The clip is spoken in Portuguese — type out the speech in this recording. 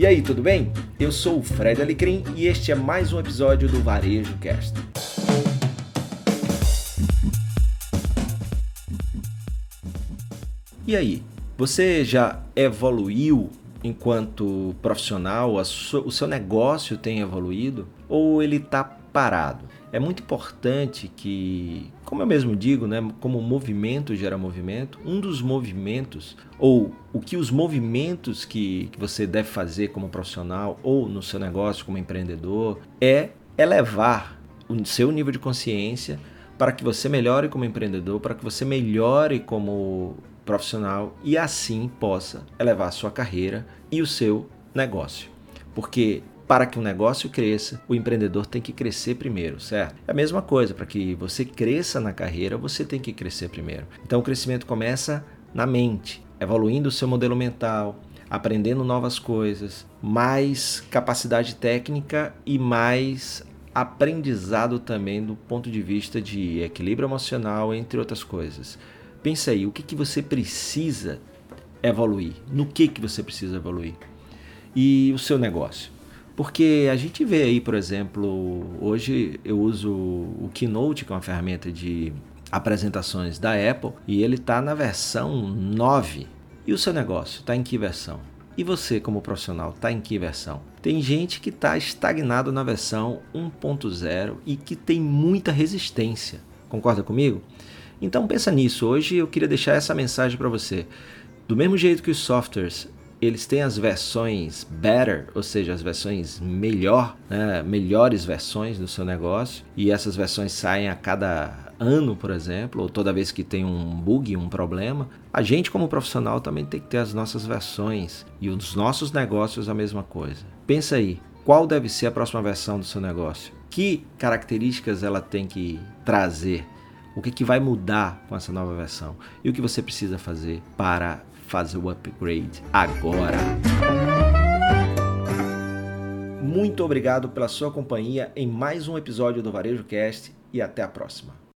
E aí, tudo bem? Eu sou o Fred Alecrim e este é mais um episódio do Varejo Cast. E aí, você já evoluiu enquanto profissional? o seu negócio tem evoluído? Ou ele está parado? É muito importante que, como eu mesmo digo, né, como movimento gera movimento, um dos movimentos, ou o que os movimentos que, que você deve fazer como profissional ou no seu negócio como empreendedor, é elevar o seu nível de consciência para que você melhore como empreendedor, para que você melhore como profissional e assim possa elevar a sua carreira e o seu negócio. Porque para que um negócio cresça, o empreendedor tem que crescer primeiro, certo? É a mesma coisa, para que você cresça na carreira, você tem que crescer primeiro. Então o crescimento começa na mente, evoluindo o seu modelo mental, aprendendo novas coisas, mais capacidade técnica e mais aprendizado também do ponto de vista de equilíbrio emocional, entre outras coisas. Pensa aí, o que, que você precisa evoluir? No que, que você precisa evoluir? E o seu negócio? Porque a gente vê aí, por exemplo, hoje eu uso o Keynote, que é uma ferramenta de apresentações da Apple, e ele está na versão 9. E o seu negócio está em que versão? E você, como profissional, está em que versão? Tem gente que está estagnado na versão 1.0 e que tem muita resistência. Concorda comigo? Então pensa nisso. Hoje eu queria deixar essa mensagem para você. Do mesmo jeito que os softwares eles têm as versões better, ou seja, as versões melhor, né, melhores versões do seu negócio, e essas versões saem a cada ano, por exemplo, ou toda vez que tem um bug, um problema. A gente, como profissional, também tem que ter as nossas versões e os nossos negócios a mesma coisa. Pensa aí, qual deve ser a próxima versão do seu negócio? Que características ela tem que trazer? O que, que vai mudar com essa nova versão? E o que você precisa fazer para fazer o upgrade agora. Muito obrigado pela sua companhia em mais um episódio do Varejo Cast e até a próxima.